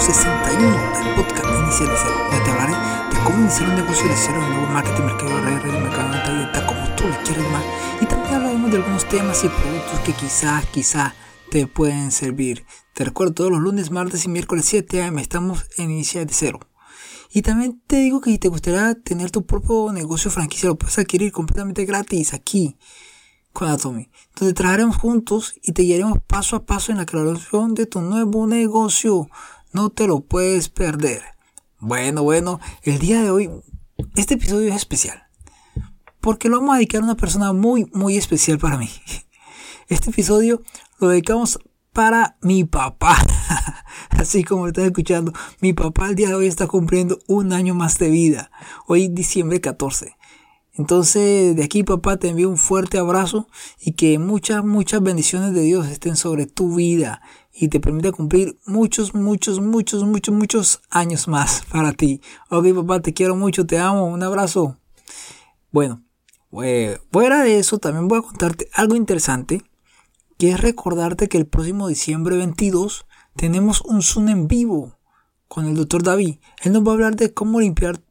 61 del podcast Iniciar de Cero, donde te hablaré de cómo iniciar un negocio de cero, un nuevo marketing, mercado de redes, de mercado de venta como tú lo quieres más. Y también hablaremos de algunos temas y productos que quizás, quizás te pueden servir. Te recuerdo, todos los lunes, martes y miércoles 7 am estamos en Iniciar de Cero. Y también te digo que si te gustaría tener tu propio negocio franquicia, lo puedes adquirir completamente gratis aquí con Atomy, donde trabajaremos juntos y te guiaremos paso a paso en la creación de tu nuevo negocio. No te lo puedes perder. Bueno, bueno, el día de hoy, este episodio es especial. Porque lo vamos a dedicar a una persona muy, muy especial para mí. Este episodio lo dedicamos para mi papá. Así como estás escuchando, mi papá el día de hoy está cumpliendo un año más de vida. Hoy diciembre 14. Entonces, de aquí, papá, te envío un fuerte abrazo y que muchas, muchas bendiciones de Dios estén sobre tu vida y te permita cumplir muchos, muchos, muchos, muchos, muchos años más para ti. Ok, papá, te quiero mucho, te amo, un abrazo. Bueno, fuera de eso, también voy a contarte algo interesante que es recordarte que el próximo diciembre 22 tenemos un Zoom en vivo con el doctor David. Él nos va a hablar de cómo limpiar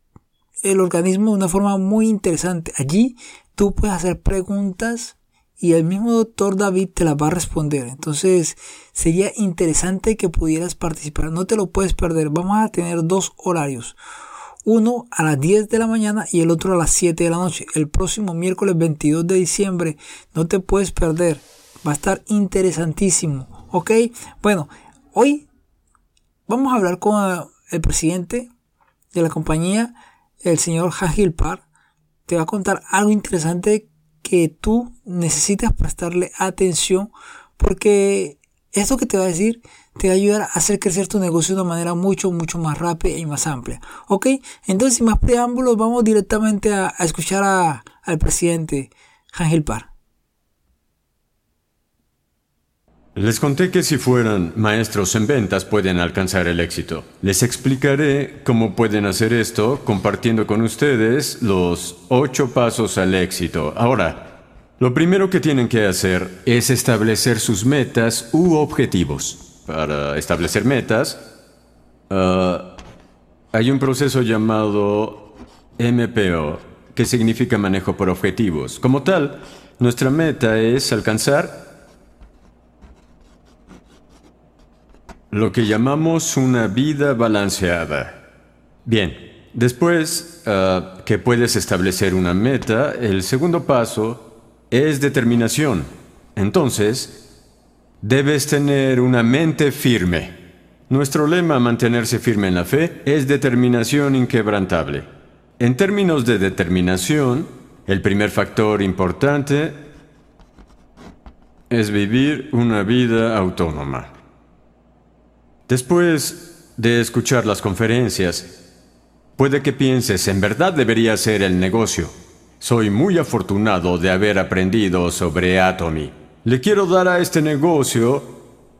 el organismo de una forma muy interesante. Allí tú puedes hacer preguntas y el mismo doctor David te las va a responder. Entonces sería interesante que pudieras participar. No te lo puedes perder. Vamos a tener dos horarios. Uno a las 10 de la mañana y el otro a las 7 de la noche. El próximo miércoles 22 de diciembre. No te puedes perder. Va a estar interesantísimo. ¿Ok? Bueno, hoy vamos a hablar con el presidente de la compañía, el señor Hagil. Te va a contar algo interesante que tú necesitas prestarle atención porque esto que te va a decir te va a ayudar a hacer crecer tu negocio de una manera mucho, mucho más rápida y más amplia. ¿Ok? Entonces, sin más preámbulos, vamos directamente a, escuchar a, al presidente Ángel Par. Les conté que si fueran maestros en ventas pueden alcanzar el éxito. Les explicaré cómo pueden hacer esto compartiendo con ustedes los ocho pasos al éxito. Ahora, lo primero que tienen que hacer es establecer sus metas u objetivos. Para establecer metas, uh, hay un proceso llamado MPO, que significa manejo por objetivos. Como tal, nuestra meta es alcanzar Lo que llamamos una vida balanceada. Bien, después uh, que puedes establecer una meta, el segundo paso es determinación. Entonces, debes tener una mente firme. Nuestro lema mantenerse firme en la fe es determinación inquebrantable. En términos de determinación, el primer factor importante es vivir una vida autónoma. Después de escuchar las conferencias, puede que pienses, en verdad debería ser el negocio. Soy muy afortunado de haber aprendido sobre Atomy. Le quiero dar a este negocio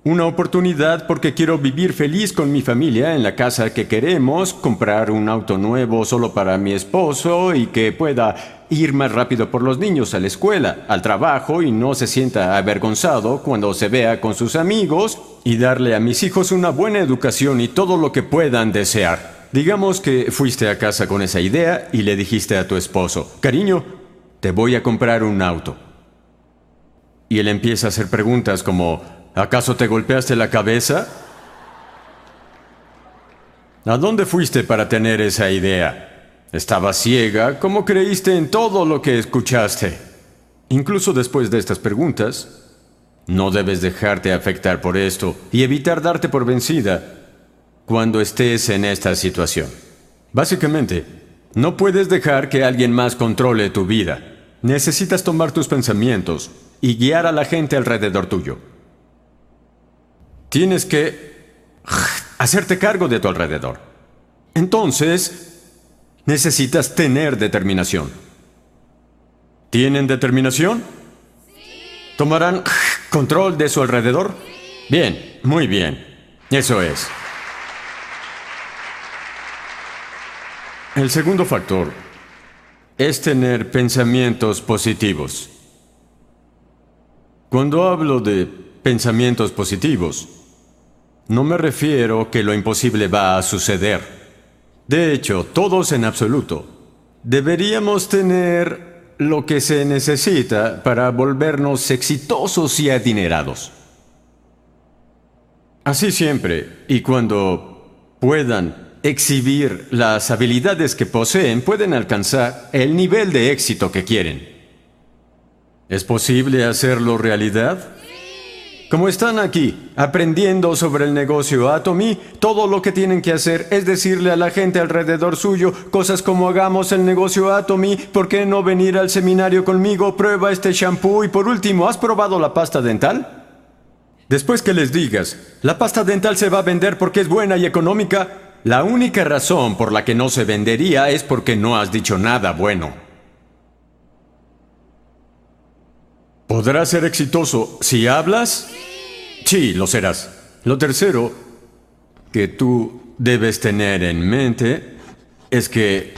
una oportunidad porque quiero vivir feliz con mi familia en la casa que queremos, comprar un auto nuevo solo para mi esposo y que pueda ir más rápido por los niños a la escuela, al trabajo y no se sienta avergonzado cuando se vea con sus amigos y darle a mis hijos una buena educación y todo lo que puedan desear. Digamos que fuiste a casa con esa idea y le dijiste a tu esposo, cariño, te voy a comprar un auto. Y él empieza a hacer preguntas como, ¿Acaso te golpeaste la cabeza? ¿A dónde fuiste para tener esa idea? ¿Estabas ciega? ¿Cómo creíste en todo lo que escuchaste? Incluso después de estas preguntas, no debes dejarte afectar por esto y evitar darte por vencida cuando estés en esta situación. Básicamente, no puedes dejar que alguien más controle tu vida. Necesitas tomar tus pensamientos y guiar a la gente alrededor tuyo. Tienes que hacerte cargo de tu alrededor. Entonces, necesitas tener determinación. ¿Tienen determinación? ¿Tomarán control de su alrededor? Bien, muy bien. Eso es. El segundo factor es tener pensamientos positivos. Cuando hablo de pensamientos positivos, no me refiero que lo imposible va a suceder. De hecho, todos en absoluto. Deberíamos tener lo que se necesita para volvernos exitosos y adinerados. Así siempre, y cuando puedan exhibir las habilidades que poseen, pueden alcanzar el nivel de éxito que quieren. ¿Es posible hacerlo realidad? Como están aquí, aprendiendo sobre el negocio Atomy, todo lo que tienen que hacer es decirle a la gente alrededor suyo cosas como hagamos el negocio Atomy, ¿por qué no venir al seminario conmigo? Prueba este shampoo y por último, ¿has probado la pasta dental? Después que les digas, la pasta dental se va a vender porque es buena y económica, la única razón por la que no se vendería es porque no has dicho nada bueno. ¿Podrás ser exitoso si hablas? Sí, lo serás. Lo tercero que tú debes tener en mente es que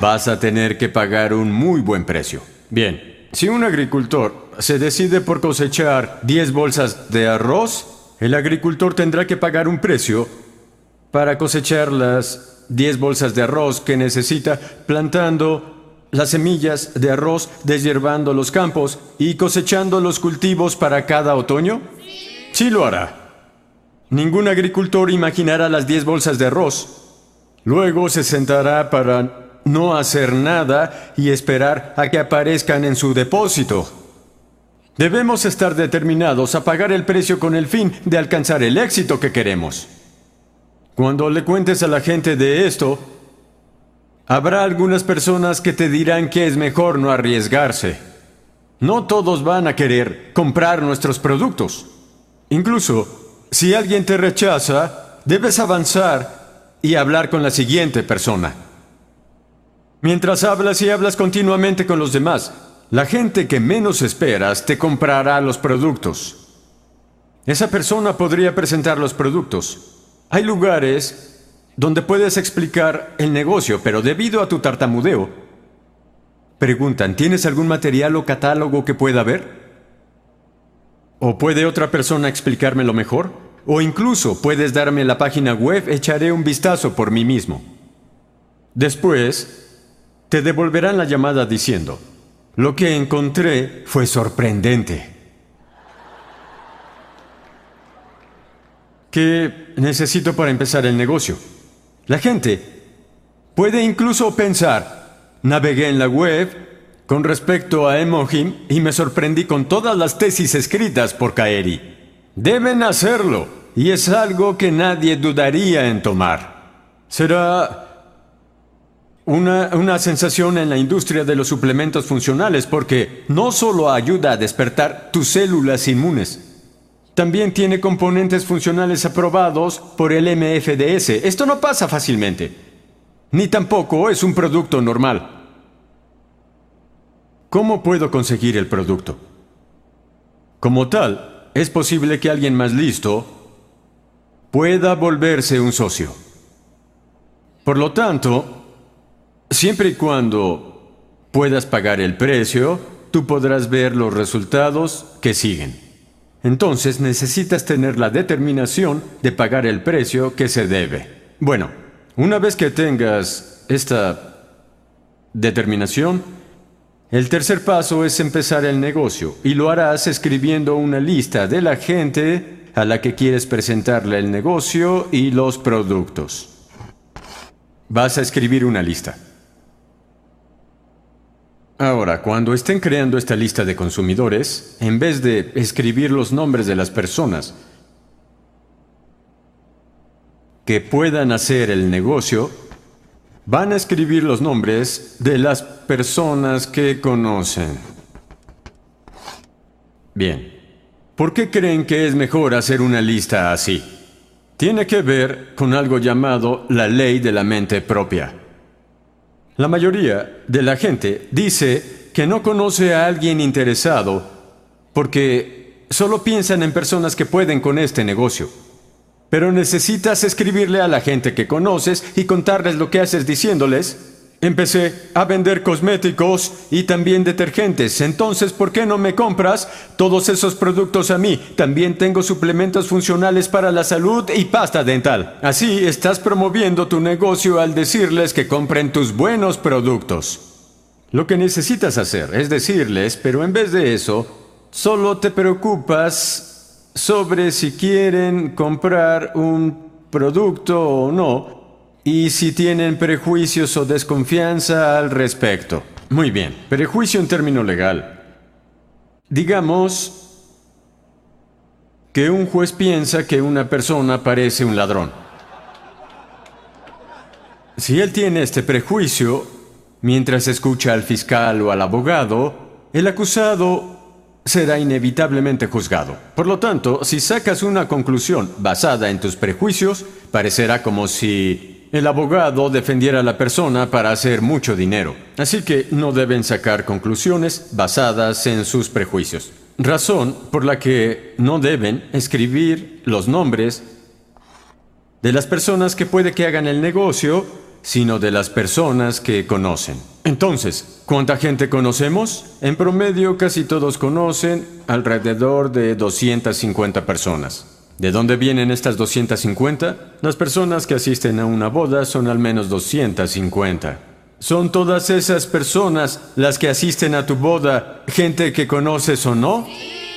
vas a tener que pagar un muy buen precio. Bien, si un agricultor se decide por cosechar 10 bolsas de arroz, el agricultor tendrá que pagar un precio para cosechar las 10 bolsas de arroz que necesita plantando las semillas de arroz, deshiervando los campos y cosechando los cultivos para cada otoño? Sí lo hará. Ningún agricultor imaginará las 10 bolsas de arroz. Luego se sentará para no hacer nada y esperar a que aparezcan en su depósito. Debemos estar determinados a pagar el precio con el fin de alcanzar el éxito que queremos. Cuando le cuentes a la gente de esto, habrá algunas personas que te dirán que es mejor no arriesgarse. No todos van a querer comprar nuestros productos. Incluso, si alguien te rechaza, debes avanzar y hablar con la siguiente persona. Mientras hablas y hablas continuamente con los demás, la gente que menos esperas te comprará los productos. Esa persona podría presentar los productos. Hay lugares donde puedes explicar el negocio, pero debido a tu tartamudeo, preguntan, ¿tienes algún material o catálogo que pueda ver? ¿O puede otra persona explicármelo mejor? O incluso puedes darme la página web, echaré un vistazo por mí mismo. Después, te devolverán la llamada diciendo, lo que encontré fue sorprendente. ¿Qué necesito para empezar el negocio? La gente puede incluso pensar, navegué en la web con respecto a Emohim y me sorprendí con todas las tesis escritas por Kaeri. Deben hacerlo, y es algo que nadie dudaría en tomar. Será una, sensación en la industria de los suplementos funcionales porque no solo ayuda a despertar tus células inmunes, también tiene componentes funcionales aprobados por el MFDS. Esto no pasa fácilmente, ni tampoco es un producto normal. ¿Cómo puedo conseguir el producto? Como tal, es posible que alguien más listo pueda volverse un socio. Por lo tanto, Siempre y cuando puedas pagar el precio, tú podrás ver los resultados que siguen. Entonces necesitas tener la determinación de pagar el precio que se debe. Bueno, una vez que tengas esta determinación, el tercer paso es empezar el negocio y lo harás escribiendo una lista de la gente a la que quieres presentarle el negocio y los productos. Vas a escribir una lista. Ahora, cuando estén creando esta lista de consumidores, en vez de escribir los nombres de las personas que puedan hacer el negocio, van a escribir los nombres de las personas que conocen. Bien, ¿por qué creen que es mejor hacer una lista así? Tiene que ver con algo llamado la ley de la mente propia. La mayoría de la gente dice que no conoce a alguien interesado porque solo piensan en personas que pueden con este negocio. Pero necesitas escribirle a la gente que conoces y contarles lo que haces diciéndoles, Empecé a vender cosméticos y también detergentes. Entonces, ¿por qué no me compras todos esos productos a mí? También tengo suplementos funcionales para la salud y pasta dental. Así estás promoviendo tu negocio al decirles que compren tus buenos productos. Lo que necesitas hacer es decirles, pero en vez de eso, solo te preocupas sobre si quieren comprar un producto o no y si tienen prejuicios o desconfianza al respecto. Muy bien, prejuicio en término legal. Digamos que un juez piensa que una persona parece un ladrón. Si él tiene este prejuicio, mientras escucha al fiscal o al abogado, el acusado será inevitablemente juzgado. Por lo tanto, si sacas una conclusión basada en tus prejuicios, parecerá como si el abogado defendiera a la persona para hacer mucho dinero, así que no deben sacar conclusiones basadas en sus prejuicios. Razón por la que no deben escribir los nombres de las personas que puede que hagan el negocio, sino de las personas que conocen. Entonces, ¿cuánta gente conocemos? En promedio casi todos conocen alrededor de 250 personas. ¿De dónde vienen estas 250? Las personas que asisten a una boda son al menos 250. ¿Son todas esas personas las que asisten a tu boda gente que conoces o no?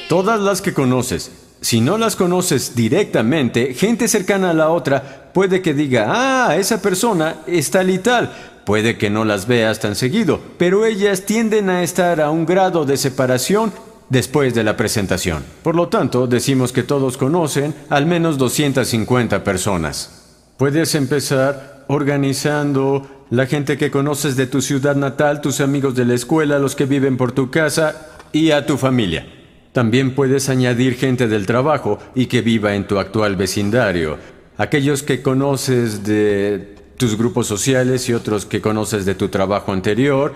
Todas las que conoces. Si no las conoces directamente, gente cercana a la otra puede que diga, ah, esa persona es tal y tal. Puede que no las veas tan seguido, pero ellas tienden a estar a un grado de separación después de la presentación. Por lo tanto, decimos que todos conocen al menos 250 personas. Puedes empezar organizando la gente que conoces de tu ciudad natal, tus amigos de la escuela, los que viven por tu casa y a tu familia. También puedes añadir gente del trabajo y que viva en tu actual vecindario. Aquellos que conoces de tus grupos sociales y otros que conoces de tu trabajo anterior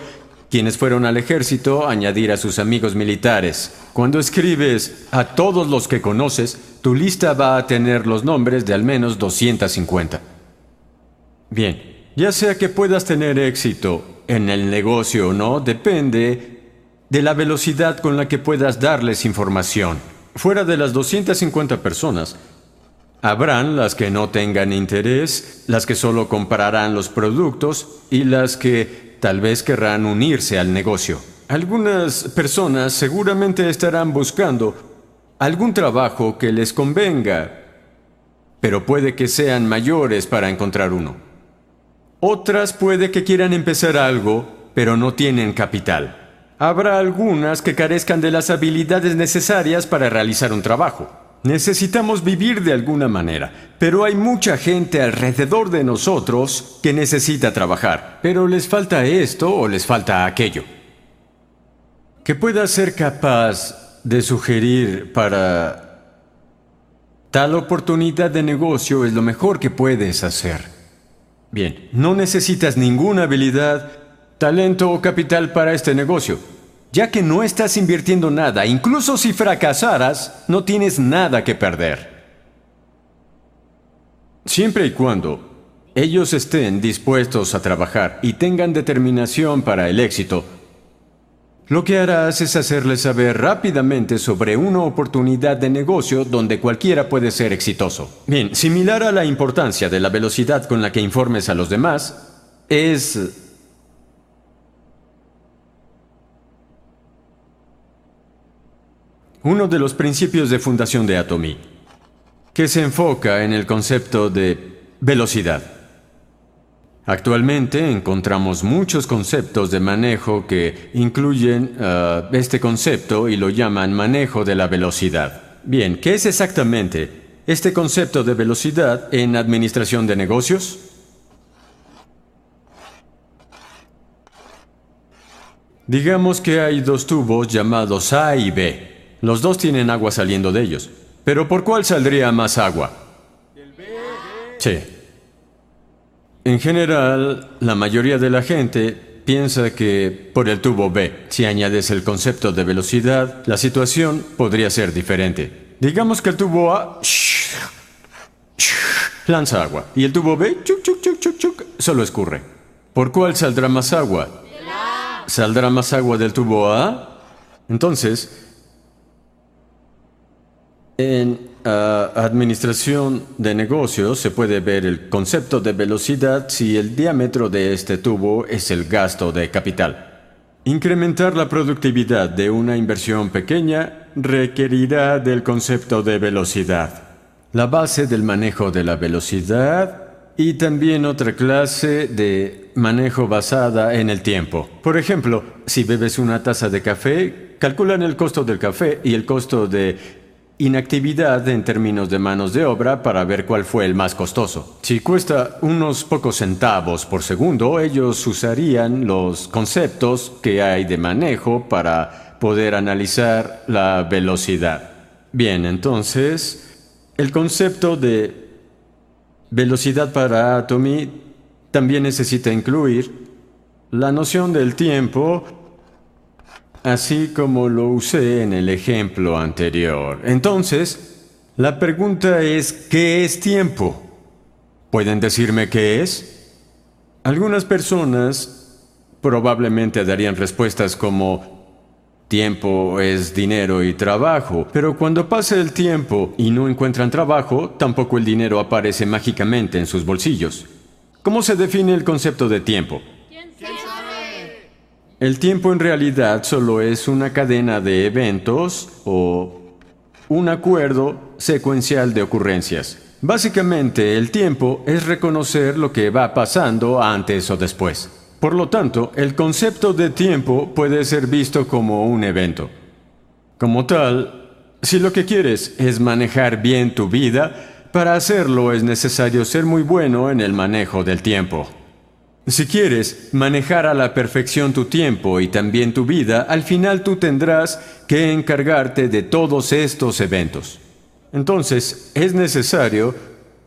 quienes fueron al ejército, añadir a sus amigos militares. Cuando escribes a todos los que conoces, tu lista va a tener los nombres de al menos 250. Bien, ya sea que puedas tener éxito en el negocio o no, depende de la velocidad con la que puedas darles información. Fuera de las 250 personas, Habrán las que no tengan interés, las que solo comprarán los productos y las que Tal vez querrán unirse al negocio. Algunas personas seguramente estarán buscando algún trabajo que les convenga, pero puede que sean mayores para encontrar uno. Otras puede que quieran empezar algo, pero no tienen capital. Habrá algunas que carezcan de las habilidades necesarias para realizar un trabajo. Necesitamos vivir de alguna manera, pero hay mucha gente alrededor de nosotros que necesita trabajar, pero les falta esto o les falta aquello. Que pueda ser capaz de sugerir para tal oportunidad de negocio es lo mejor que puedes hacer. Bien, no necesitas ninguna habilidad, talento o capital para este negocio ya que no estás invirtiendo nada, incluso si fracasaras, no tienes nada que perder. Siempre y cuando ellos estén dispuestos a trabajar y tengan determinación para el éxito, lo que harás es hacerles saber rápidamente sobre una oportunidad de negocio donde cualquiera puede ser exitoso. Bien, similar a la importancia de la velocidad con la que informes a los demás, es uno de los principios de fundación de Atomy, que se enfoca en el concepto de velocidad. Actualmente encontramos muchos conceptos de manejo que incluyen uh, este concepto y lo llaman manejo de la velocidad. Bien, ¿qué es exactamente este concepto de velocidad en administración de negocios? Digamos que hay dos tubos llamados A y B. Los dos tienen agua saliendo de ellos. Pero ¿por cuál saldría más agua? Sí. En general, la mayoría de la gente piensa que por el tubo B, si añades el concepto de velocidad, la situación podría ser diferente. Digamos que el tubo A lanza agua y el tubo B solo escurre. ¿Por cuál saldrá más agua? ¿Saldrá más agua del tubo A? Entonces, en ah, administración de negocios se puede ver el concepto de velocidad si el diámetro de este tubo es el gasto de capital. Incrementar la productividad de una inversión pequeña requerirá del concepto de velocidad. La base del manejo de la velocidad y también otra clase de manejo basada en el tiempo. Por ejemplo, si bebes una taza de café, calculan el costo del café y el costo de inactividad en términos de manos de obra para ver cuál fue el más costoso. Si cuesta unos pocos centavos por segundo, ellos usarían los conceptos que hay de manejo para poder analizar la velocidad. Bien, entonces, el concepto de velocidad para Atomy también necesita incluir la noción del tiempo, así como lo usé en el ejemplo anterior. Entonces, la pregunta es, ¿qué es tiempo? ¿Pueden decirme qué es? Algunas personas probablemente darían respuestas como Tiempo es dinero y trabajo, pero cuando pasa el tiempo y no encuentran trabajo, tampoco el dinero aparece mágicamente en sus bolsillos. ¿Cómo se define el concepto de tiempo? El tiempo en realidad solo es una cadena de eventos o un acuerdo secuencial de ocurrencias. Básicamente, el tiempo es reconocer lo que va pasando antes o después. Por lo tanto, el concepto de tiempo puede ser visto como un evento. Como tal, si lo que quieres es manejar bien tu vida, para hacerlo es necesario ser muy bueno en el manejo del tiempo. Si quieres manejar a la perfección tu tiempo y también tu vida, al final tú tendrás que encargarte de todos estos eventos. Entonces, es necesario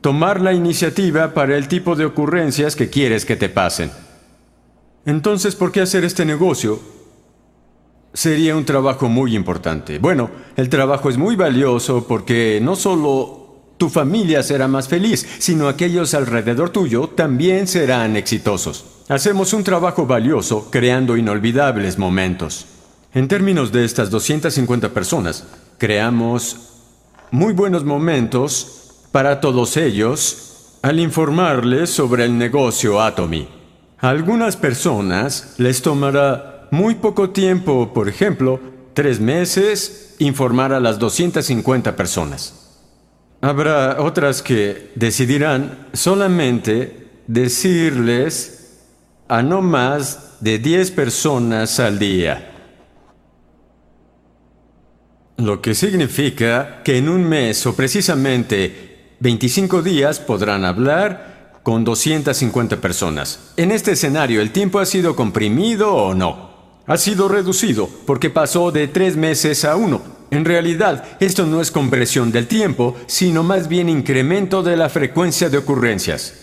tomar la iniciativa para el tipo de ocurrencias que quieres que te pasen. Entonces, ¿por qué hacer este negocio? Sería un trabajo muy importante. Bueno, el trabajo es muy valioso porque no solo tu familia será más feliz, sino aquellos alrededor tuyo también serán exitosos. Hacemos un trabajo valioso creando inolvidables momentos. En términos de estas 250 personas, creamos muy buenos momentos para todos ellos al informarles sobre el negocio Atomy. A algunas personas les tomará muy poco tiempo, por ejemplo, tres meses, informar a las 250 personas. Habrá otras que decidirán solamente decirles a no más de 10 personas al día. Lo que significa que en un mes o precisamente 25 días podrán hablar con 250 personas. En este escenario, ¿el tiempo ha sido comprimido o no? Ha sido reducido porque pasó de tres meses a uno. En realidad, esto no es compresión del tiempo, sino más bien incremento de la frecuencia de ocurrencias.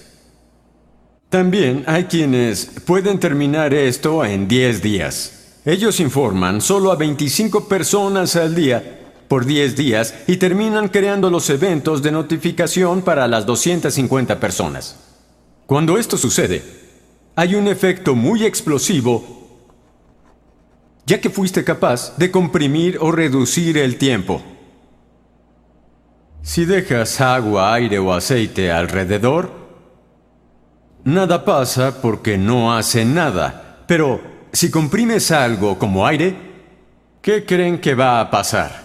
También hay quienes pueden terminar esto en 10 días. Ellos informan solo a 25 personas al día por 10 días y terminan creando los eventos de notificación para las 250 personas. Cuando esto sucede, hay un efecto muy explosivo ya que fuiste capaz de comprimir o reducir el tiempo. Si dejas agua, aire o aceite alrededor, nada pasa porque no hace nada. Pero si comprimes algo como aire, ¿qué creen que va a pasar?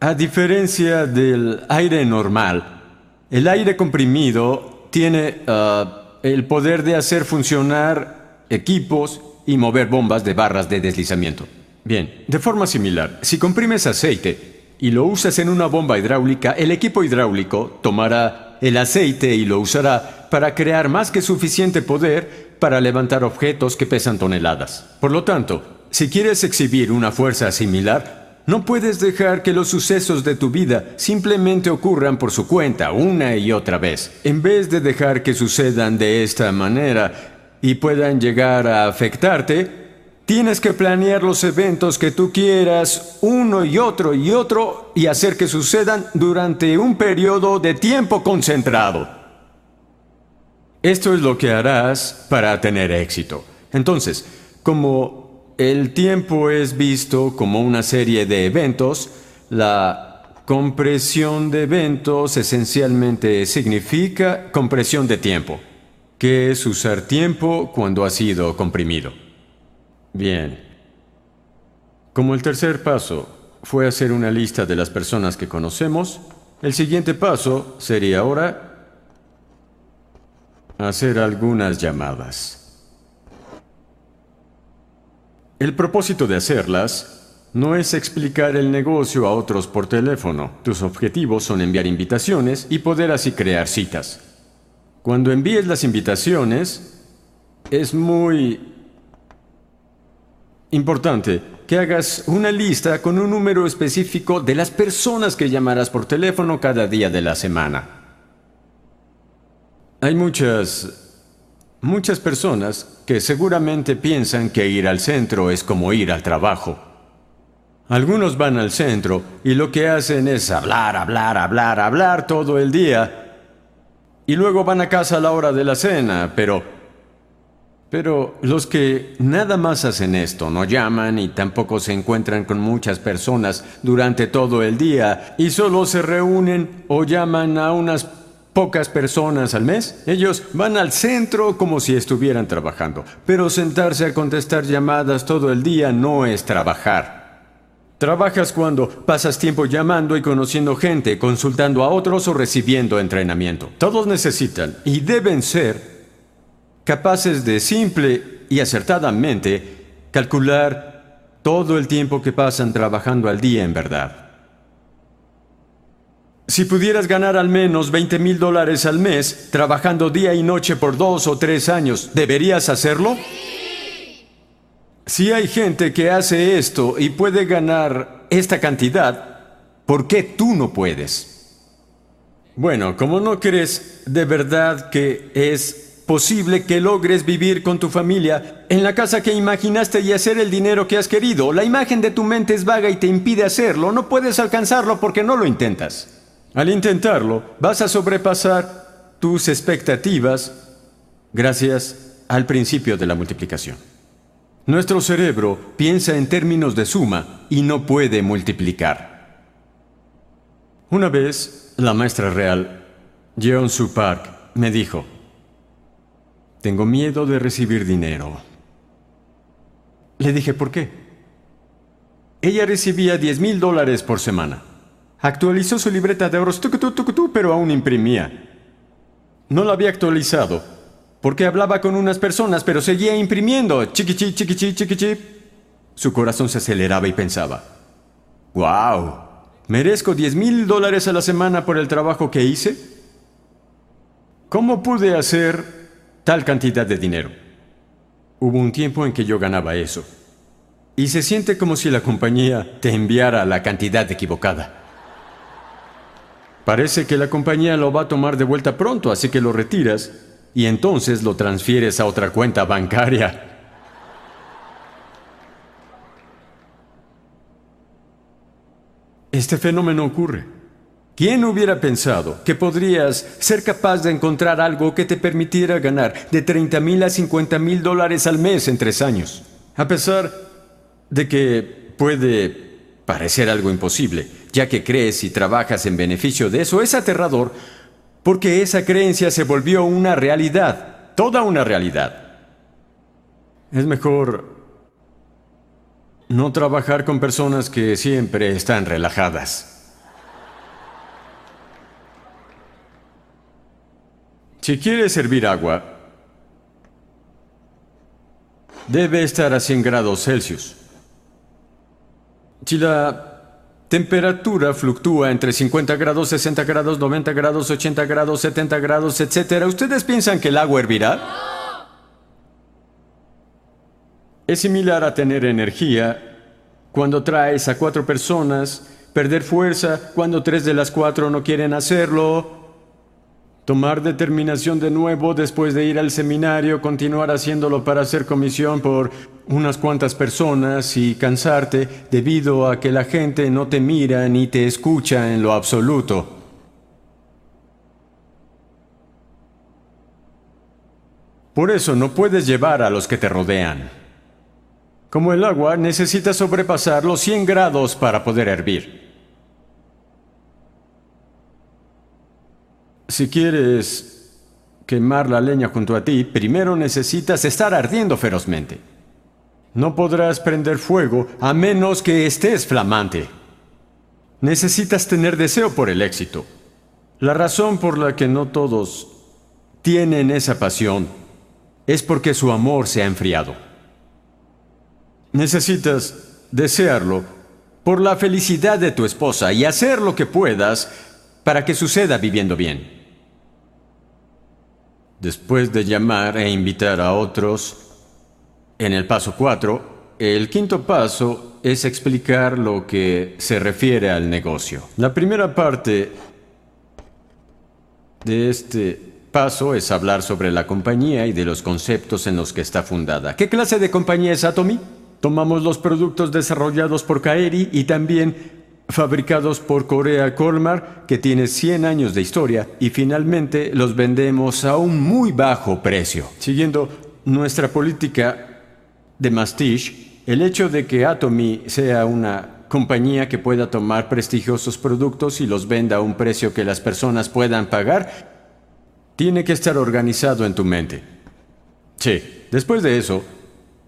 A diferencia del aire normal, el aire comprimido tiene ah, el poder de hacer funcionar equipos y mover bombas de barras de deslizamiento. Bien, de forma similar, si comprimes aceite y lo usas en una bomba hidráulica, el equipo hidráulico tomará el aceite y lo usará para crear más que suficiente poder para levantar objetos que pesan toneladas. Por lo tanto, si quieres exhibir una fuerza similar, no puedes dejar que los sucesos de tu vida simplemente ocurran por su cuenta una y otra vez. En vez de dejar que sucedan de esta manera y puedan llegar a afectarte, tienes que planear los eventos que tú quieras uno y otro y otro y hacer que sucedan durante un periodo de tiempo concentrado. Esto es lo que harás para tener éxito. Entonces, como el tiempo es visto como una serie de eventos, la compresión de eventos esencialmente significa compresión de tiempo, que es usar tiempo cuando ha sido comprimido. Bien. Como el tercer paso fue hacer una lista de las personas que conocemos, el siguiente paso sería ahora hacer algunas llamadas. El propósito de hacerlas no es explicar el negocio a otros por teléfono. Tus objetivos son enviar invitaciones y poder así crear citas. Cuando envíes las invitaciones, es muy importante que hagas una lista con un número específico de las personas que llamarás por teléfono cada día de la semana. Hay muchas, muchas personas que seguramente piensan que ir al centro es como ir al trabajo. Algunos van al centro y lo que hacen es hablar, hablar, hablar, hablar todo el día. Y luego van a casa a la hora de la cena, pero pero los que nada más hacen esto, no llaman y tampoco se encuentran con muchas personas durante todo el día y solo se reúnen o llaman a unas pocas personas al mes, ellos van al centro como si estuvieran trabajando. Pero sentarse a contestar llamadas todo el día no es trabajar. Trabajas cuando pasas tiempo llamando y conociendo gente, consultando a otros o recibiendo entrenamiento. Todos necesitan y deben ser capaces de simple y acertadamente calcular todo el tiempo que pasan trabajando al día en verdad. Si pudieras ganar al menos 20 mil dólares al mes trabajando día y noche por dos o tres años, ¿deberías hacerlo? Si hay gente que hace esto y puede ganar esta cantidad, ¿por qué tú no puedes? Bueno, como no crees de verdad que es posible que logres vivir con tu familia en la casa que imaginaste y hacer el dinero que has querido. La imagen de tu mente es vaga y te impide hacerlo. No puedes alcanzarlo porque no lo intentas. Al intentarlo, vas a sobrepasar tus expectativas gracias al principio de la multiplicación. Nuestro cerebro piensa en términos de suma y no puede multiplicar. Una vez, la maestra real, Jeon Su Park, me dijo, tengo miedo de recibir dinero. Le dije, ¿por qué? Ella recibía 10 mil dólares por semana. Actualizó su libreta de ahorros, pero aún imprimía. No la había actualizado, porque hablaba con unas personas, pero seguía imprimiendo. Chiquichi, chiquichi, chiquichi. Su corazón se aceleraba y pensaba, ¡Wow! ¿Merezco 10 mil dólares a la semana por el trabajo que hice? ¿Cómo pude hacer tal cantidad de dinero. Hubo un tiempo en que yo ganaba eso. Y se siente como si la compañía te enviara la cantidad equivocada. Parece que la compañía lo va a tomar de vuelta pronto, así que lo retiras y entonces lo transfieres a otra cuenta bancaria. Este fenómeno ocurre. ¿Quién hubiera pensado que podrías ser capaz de encontrar algo que te permitiera ganar de 30 mil a 50 mil dólares al mes en tres años? A pesar de que puede parecer algo imposible, ya que crees y trabajas en beneficio de eso, es aterrador porque esa creencia se volvió una realidad, toda una realidad. Es mejor no trabajar con personas que siempre están relajadas. Si quieres servir agua, debe estar a 100 grados Celsius. Si la temperatura fluctúa entre 50 grados, 60 grados, 90 grados, 80 grados, 70 grados, etc., ¿ustedes piensan que el agua hervirá? Es similar a tener energía cuando traes a cuatro personas, perder fuerza cuando tres de las cuatro no quieren hacerlo, Tomar determinación de nuevo después de ir al seminario, continuar haciéndolo para hacer comisión por unas cuantas personas y cansarte debido a que la gente no te mira ni te escucha en lo absoluto. Por eso no puedes llevar a los que te rodean. Como el agua, necesitas sobrepasar los 100 grados para poder hervir. Si quieres quemar la leña junto a ti, primero necesitas estar ardiendo ferozmente. No podrás prender fuego a menos que estés flamante. Necesitas tener deseo por el éxito. La razón por la que no todos tienen esa pasión es porque su amor se ha enfriado. Necesitas desearlo por la felicidad de tu esposa y hacer lo que puedas para que suceda viviendo bien. Después de llamar e invitar a otros, en el paso 4, el quinto paso es explicar lo que se refiere al negocio. La primera parte de este paso es hablar sobre la compañía y de los conceptos en los que está fundada. ¿Qué clase de compañía es Atomy? Tomamos los productos desarrollados por Kaeri y también fabricados por Corea Colmar, que tiene 100 años de historia, y finalmente los vendemos a un muy bajo precio. Siguiendo nuestra política de Mastiche, el hecho de que Atomy sea una compañía que pueda tomar prestigiosos productos y los venda a un precio que las personas puedan pagar, tiene que estar organizado en tu mente. Sí, después de eso,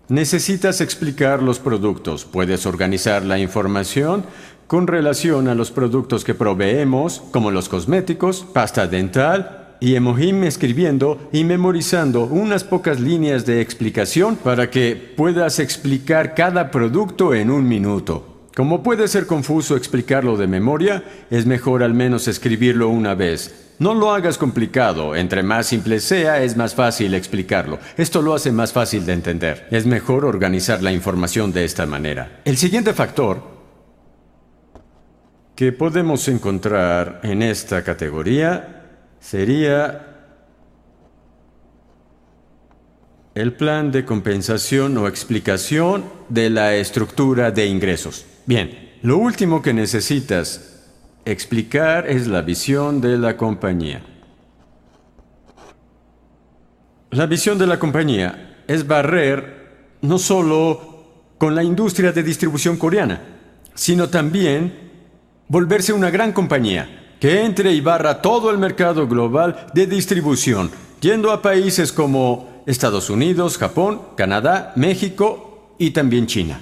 necesitas explicar los productos, puedes organizar la información con relación a los productos que proveemos, como los cosméticos, pasta dental, y Emohim escribiendo y memorizando unas pocas líneas de explicación para que puedas explicar cada producto en un minuto. Como puede ser confuso explicarlo de memoria, es mejor al menos escribirlo una vez. No lo hagas complicado, entre más simple sea, es más fácil explicarlo. Esto lo hace más fácil de entender. Es mejor organizar la información de esta manera. El siguiente factor que podemos encontrar en esta categoría sería el plan de compensación o explicación de la estructura de ingresos. Bien, lo último que necesitas explicar es la visión de la compañía. La visión de la compañía es barrer no solo con la industria de distribución coreana, sino también volverse una gran compañía que entre y barra todo el mercado global de distribución, yendo a países como Estados Unidos, Japón, Canadá, México y también China.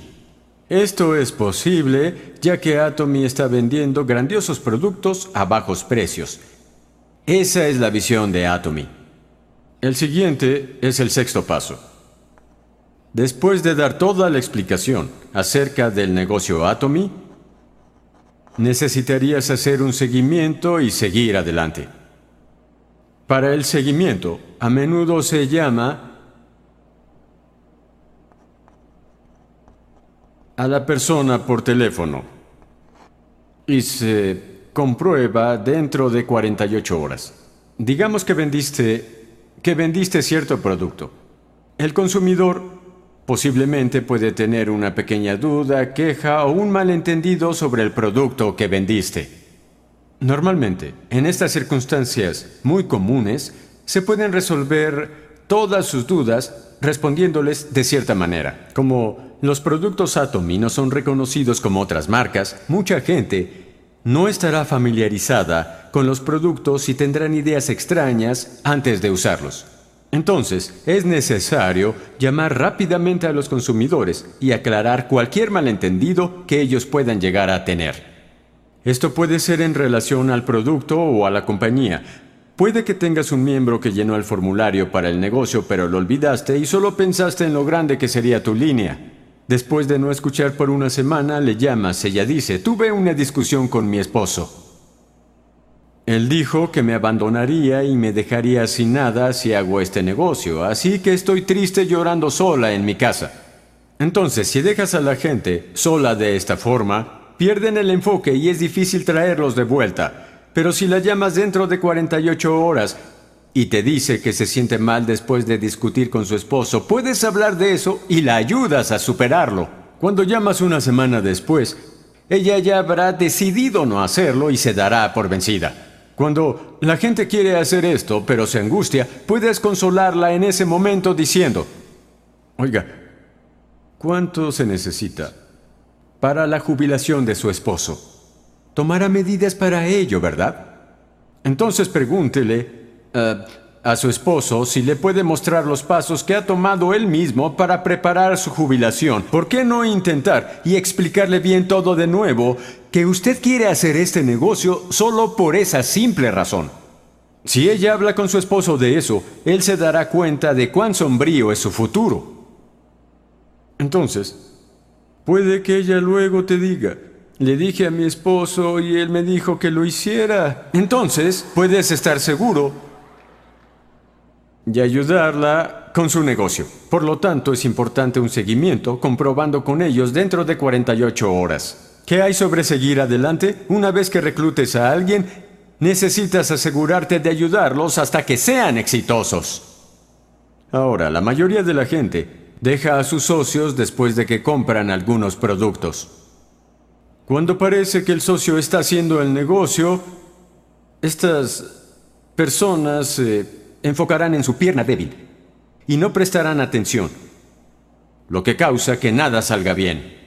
Esto es posible ya que Atomy está vendiendo grandiosos productos a bajos precios. Esa es la visión de Atomy. El siguiente es el sexto paso. Después de dar toda la explicación acerca del negocio Atomy, necesitarías hacer un seguimiento y seguir adelante. Para el seguimiento, a menudo se llama a la persona por teléfono y se comprueba dentro de 48 horas. Digamos que vendiste que vendiste cierto producto. El consumidor posiblemente puede tener una pequeña duda, queja o un malentendido sobre el producto que vendiste. Normalmente, en estas circunstancias muy comunes, se pueden resolver todas sus dudas respondiéndoles de cierta manera. Como los productos Atomy no son reconocidos como otras marcas, mucha gente no estará familiarizada con los productos y tendrán ideas extrañas antes de usarlos. Entonces, es necesario llamar rápidamente a los consumidores y aclarar cualquier malentendido que ellos puedan llegar a tener. Esto puede ser en relación al producto o a la compañía, Puede que tengas un miembro que llenó el formulario para el negocio, pero lo olvidaste y solo pensaste en lo grande que sería tu línea. Después de no escuchar por una semana, le llamas, ella dice, tuve una discusión con mi esposo. Él dijo que me abandonaría y me dejaría sin nada si hago este negocio, así que estoy triste llorando sola en mi casa. Entonces, si dejas a la gente sola de esta forma, pierden el enfoque y es difícil traerlos de vuelta. Pero si la llamas dentro de 48 horas y te dice que se siente mal después de discutir con su esposo, puedes hablar de eso y la ayudas a superarlo. Cuando llamas una semana después, ella ya habrá decidido no hacerlo y se dará por vencida. Cuando la gente quiere hacer esto, pero se angustia, puedes consolarla en ese momento diciendo, oiga, ¿cuánto se necesita para la jubilación de su esposo? Tomará medidas para ello, ¿verdad? Entonces pregúntele eh, a su esposo si le puede mostrar los pasos que ha tomado él mismo para preparar su jubilación. ¿Por qué no intentar y explicarle bien todo de nuevo que usted quiere hacer este negocio solo por esa simple razón. Si ella habla con su esposo de eso, él se dará cuenta de cuán sombrío es su futuro. Entonces, puede que ella luego te diga, le dije a mi esposo y él me dijo que lo hiciera. Entonces, puedes estar seguro y ayudarla con su negocio. Por lo tanto, es importante un seguimiento comprobando con ellos dentro de 48 horas. ¿Qué hay sobre seguir adelante? Una vez que reclutes a alguien, necesitas asegurarte de ayudarlos hasta que sean exitosos. Ahora, la mayoría de la gente deja a sus socios después de que compran algunos productos. Cuando parece que el socio está haciendo el negocio, estas personas se enfocarán en su pierna débil y no prestarán atención, lo que causa que nada salga bien.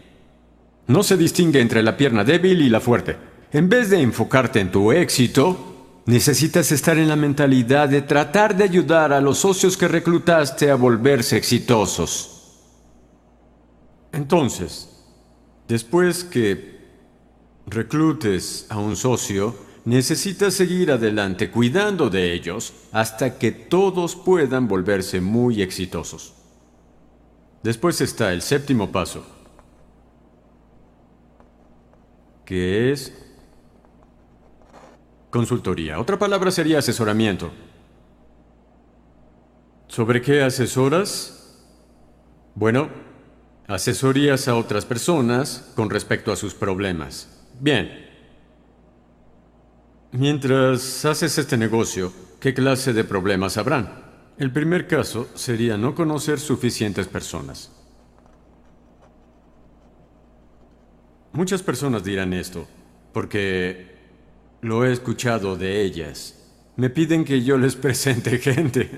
No se distingue entre la pierna débil y la fuerte. En vez de enfocarte en tu éxito, necesitas estar en la mentalidad de tratar de ayudar a los socios que reclutaste a volverse exitosos. Entonces, después que reclutes a un socio, necesitas seguir adelante cuidando de ellos hasta que todos puedan volverse muy exitosos. Después está el séptimo paso que es consultoría. Otra palabra sería asesoramiento. ¿Sobre qué asesoras? Bueno, asesorías a otras personas con respecto a sus problemas. Bien. Mientras haces este negocio, ¿qué clase de problemas habrán? El primer caso sería no conocer suficientes personas. Muchas personas dirán esto, porque lo he escuchado de ellas. Me piden que yo les presente gente.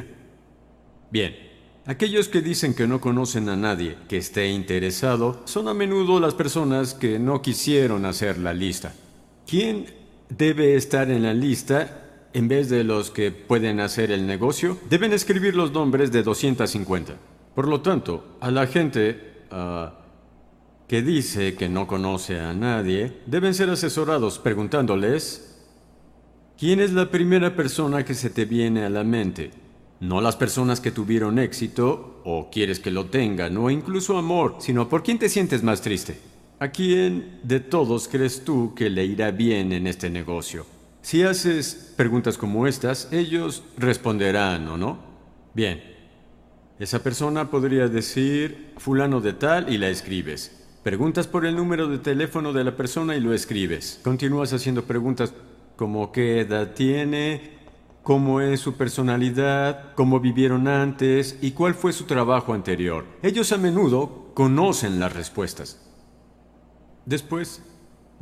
Bien, aquellos que dicen que no conocen a nadie que esté interesado son a menudo las personas que no quisieron hacer la lista. ¿Quién debe estar en la lista en vez de los que pueden hacer el negocio? Deben escribir los nombres de 250. Por lo tanto, a la gente... Ah, que dice que no conoce a nadie, deben ser asesorados preguntándoles, ¿quién es la primera persona que se te viene a la mente? No las personas que tuvieron éxito o quieres que lo tengan o incluso amor, sino por quién te sientes más triste. ¿A quién de todos crees tú que le irá bien en este negocio? Si haces preguntas como estas, ellos responderán o no. Bien, esa persona podría decir fulano de tal y la escribes. Preguntas por el número de teléfono de la persona y lo escribes. Continúas haciendo preguntas como qué edad tiene, cómo es su personalidad, cómo vivieron antes y cuál fue su trabajo anterior. Ellos a menudo conocen las respuestas. Después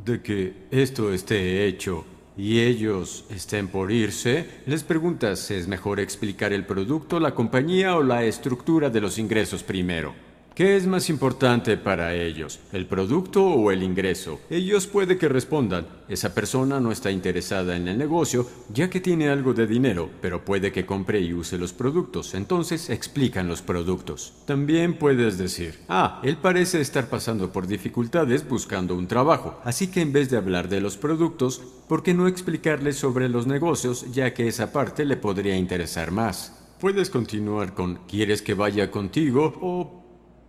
de que esto esté hecho y ellos estén por irse, les preguntas si es mejor explicar el producto, la compañía o la estructura de los ingresos primero. ¿Qué es más importante para ellos, el producto o el ingreso? Ellos puede que respondan, esa persona no está interesada en el negocio ya que tiene algo de dinero, pero puede que compre y use los productos, entonces explican los productos. También puedes decir, ah, él parece estar pasando por dificultades buscando un trabajo, así que en vez de hablar de los productos, ¿por qué no explicarle sobre los negocios ya que esa parte le podría interesar más? Puedes continuar con ¿quieres que vaya contigo? o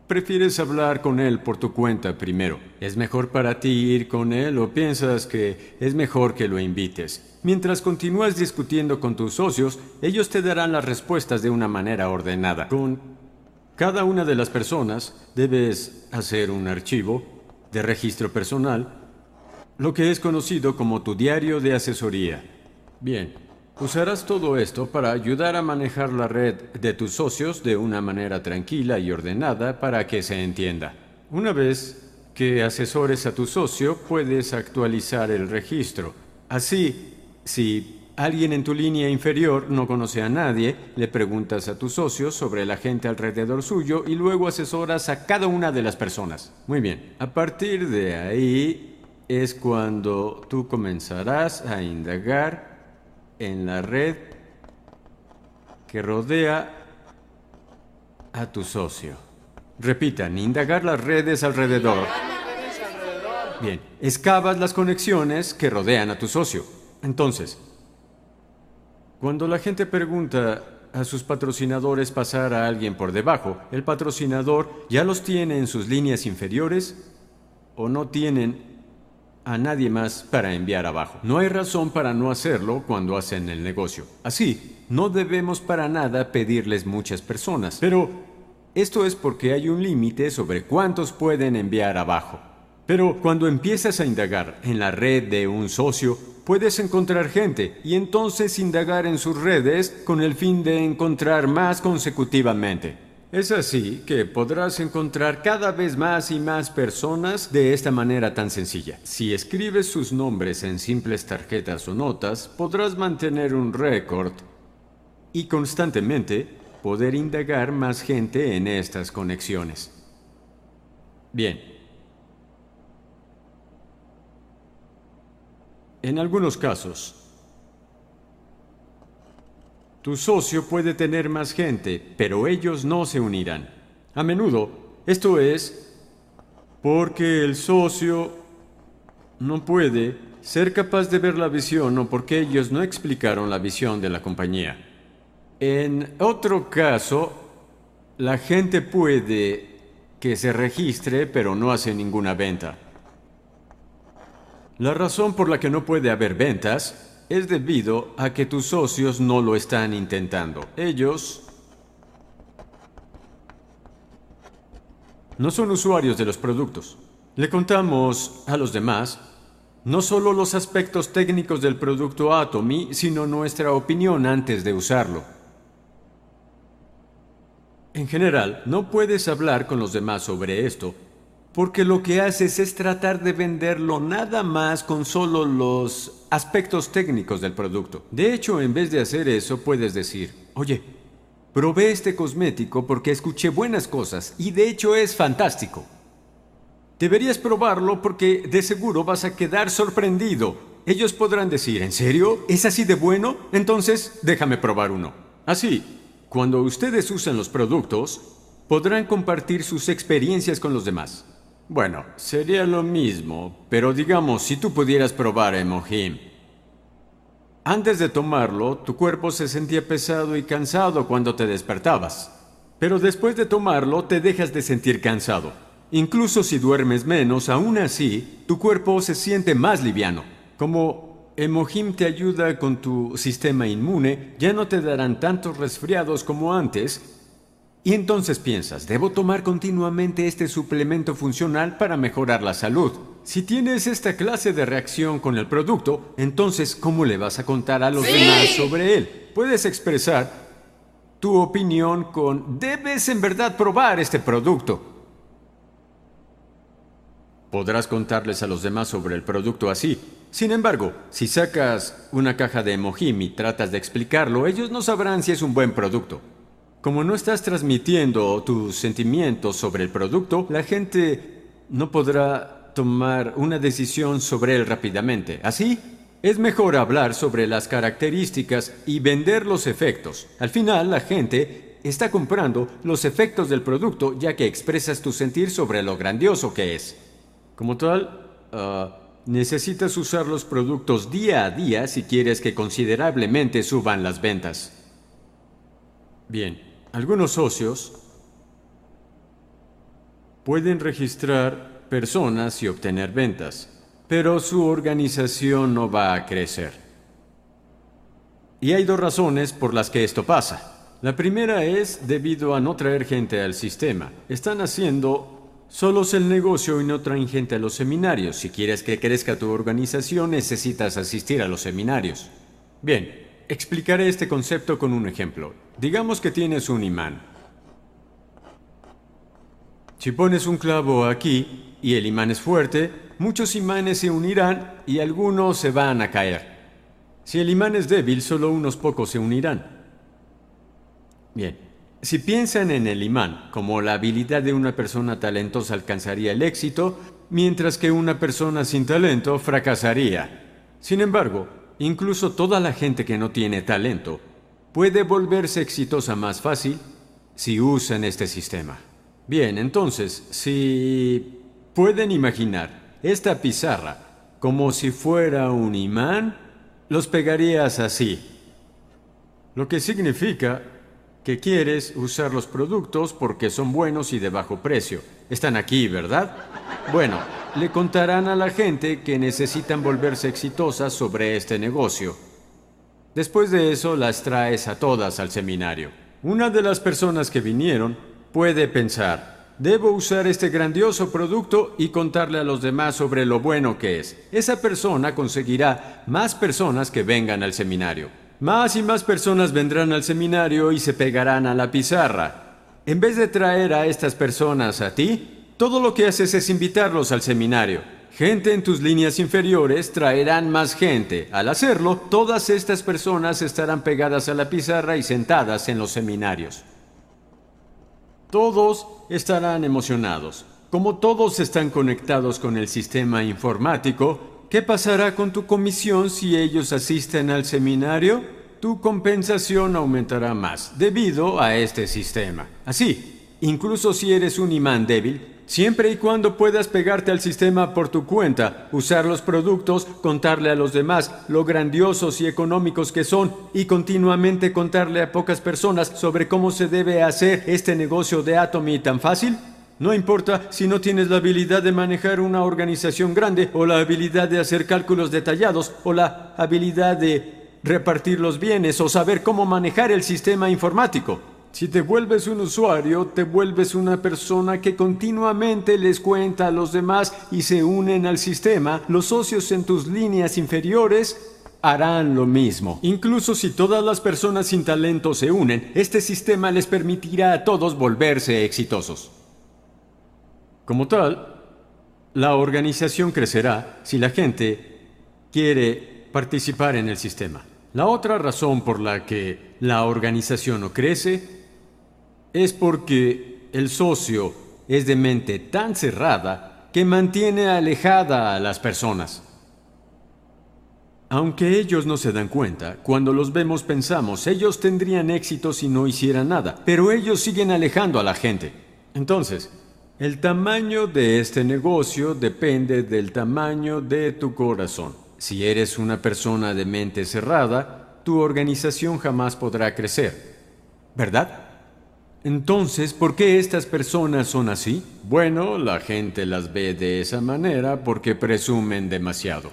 prefieres hablar con él por tu cuenta primero? ¿Es mejor para ti ir con él o piensas que es mejor que lo invites? Mientras continúas discutiendo con tus socios, ellos te darán las respuestas de una manera ordenada. Con cada una de las personas debes hacer un archivo de registro personal, lo que es conocido como tu diario de asesoría. Bien, Usarás todo esto para ayudar a manejar la red de tus socios de una manera tranquila y ordenada para que se entienda. Una vez que asesores a tu socio, puedes actualizar el registro. Así, si Alguien en tu línea inferior no conoce a nadie, le preguntas a tus socios sobre la gente alrededor suyo y luego asesoras a cada una de las personas. Muy bien, a partir de ahí es cuando tú comenzarás a indagar en la red que rodea a tu socio. Repitan, indagar las redes alrededor. Bien, excavas las conexiones que rodean a tu socio. Entonces, cuando la gente pregunta a sus patrocinadores pasar a alguien por debajo, ¿el patrocinador ya los tiene en sus líneas inferiores o no tienen a nadie más para enviar abajo? No hay razón para no hacerlo cuando hacen el negocio. Así, no debemos para nada pedirles muchas personas, pero esto es porque hay un límite sobre cuántos pueden enviar abajo. Pero cuando empiezas a indagar en la red de un socio, puedes encontrar gente y entonces indagar en sus redes con el fin de encontrar más consecutivamente. Es así que podrás encontrar cada vez más y más personas de esta manera tan sencilla. Si escribes sus nombres en simples tarjetas o notas, podrás mantener un récord y constantemente poder indagar más gente en estas conexiones. Bien, En algunos casos, tu socio puede tener más gente, pero ellos no se unirán. A menudo, esto es porque el socio no puede ser capaz de ver la visión o porque ellos no explicaron la visión de la compañía. En otro caso, la gente puede que se registre pero no hace ninguna venta. La razón por la que no puede haber ventas es debido a que tus socios no lo están intentando. Ellos no son usuarios de los productos. Le contamos a los demás no solo los aspectos técnicos del producto Atomy, sino nuestra opinión antes de usarlo. En general, no puedes hablar con los demás sobre esto porque lo que haces es tratar de venderlo nada más con solo los aspectos técnicos del producto. De hecho, en vez de hacer eso, puedes decir, oye, probé este cosmético porque escuché buenas cosas y de hecho es fantástico. Deberías probarlo porque de seguro vas a quedar sorprendido. Ellos podrán decir, ¿en serio? ¿Es así de bueno? Entonces, déjame probar uno. Así, cuando ustedes usan los productos, podrán compartir sus experiencias con los demás. Bueno, sería lo mismo, pero digamos, si tú pudieras probar Emojim. Antes de tomarlo, tu cuerpo se sentía pesado y cansado cuando te despertabas. Pero después de tomarlo, te dejas de sentir cansado. Incluso si duermes menos, aún así, tu cuerpo se siente más liviano. Como Emojim te ayuda con tu sistema inmune, ya no te darán tantos resfriados como antes y entonces piensas, debo tomar continuamente este suplemento funcional para mejorar la salud. Si tienes esta clase de reacción con el producto, entonces ¿cómo le vas a contar a los demás sobre él? Puedes expresar tu opinión con, debes en verdad probar este producto. Podrás contarles a los demás sobre el producto así. Sin embargo, si sacas una caja de Emojim y tratas de explicarlo, ellos no sabrán si es un buen producto. Como no estás transmitiendo tus sentimientos sobre el producto, la gente no podrá tomar una decisión sobre él rápidamente. Así, es mejor hablar sobre las características y vender los efectos. Al final, la gente está comprando los efectos del producto ya que expresas tu sentir sobre lo grandioso que es. Como tal, ah, necesitas usar los productos día a día si quieres que considerablemente suban las ventas. Bien, algunos socios pueden registrar personas y obtener ventas, pero su organización no va a crecer. Y hay dos razones por las que esto pasa. La primera es debido a no traer gente al sistema. Están haciendo solos el negocio y no traen gente a los seminarios. Si quieres que crezca tu organización, necesitas asistir a los seminarios. Bien, Explicaré este concepto con un ejemplo. Digamos que tienes un imán. Si pones un clavo aquí y el imán es fuerte, muchos imanes se unirán y algunos se van a caer. Si el imán es débil, solo unos pocos se unirán. Bien, si piensan en el imán como la habilidad de una persona talentosa alcanzaría el éxito, mientras que una persona sin talento fracasaría. Sin embargo, incluso toda la gente que no tiene talento puede volverse exitosa más fácil si usan este sistema. Bien, entonces, si pueden imaginar esta pizarra como si fuera un imán, los pegarías así. Lo que significa que quieres usar los productos porque son buenos y de bajo precio. Están aquí, ¿verdad? Bueno, le contarán a la gente que necesitan volverse exitosas sobre este negocio. Después de eso las traes a todas al seminario. Una de las personas que vinieron puede pensar, Debo usar este grandioso producto y contarle a los demás sobre lo bueno que es. Esa persona conseguirá más personas que vengan al seminario. Más y más personas vendrán al seminario y se pegarán a la pizarra. En vez de traer a estas personas a ti, todo lo que haces es invitarlos al seminario. Gente en tus líneas inferiores traerán más gente. Al hacerlo, todas estas personas estarán pegadas a la pizarra y sentadas en los seminarios. Todos estarán emocionados. Como todos están conectados con el sistema informático, ¿qué pasará con tu comisión si ellos asisten al seminario? Tu compensación aumentará más debido a este sistema. Así, incluso si eres un imán débil, Siempre y cuando puedas pegarte al sistema por tu cuenta, usar los productos, contarle a los demás lo grandiosos y económicos que son y continuamente contarle a pocas personas sobre cómo se debe hacer este negocio de Atomy tan fácil. No importa si no tienes la habilidad de manejar una organización grande o la habilidad de hacer cálculos detallados o la habilidad de repartir los bienes o saber cómo manejar el sistema informático. Si te vuelves un usuario, te vuelves una persona que continuamente les cuenta a los demás y se unen al sistema, los socios en tus líneas inferiores harán lo mismo. Incluso si todas las personas sin talento se unen, este sistema les permitirá a todos volverse exitosos. Como tal, la organización crecerá si la gente quiere participar en el sistema. La otra razón por la que la organización no crece es porque el socio es de mente tan cerrada que mantiene alejada a las personas. Aunque ellos no se dan cuenta, cuando los vemos pensamos, ellos tendrían éxito si no hicieran nada, pero ellos siguen alejando a la gente. Entonces, el tamaño de este negocio depende del tamaño de tu corazón. Si eres una persona de mente cerrada, tu organización jamás podrá crecer. ¿Verdad? Entonces, ¿por qué estas personas son así? Bueno, la gente las ve de esa manera porque presumen demasiado.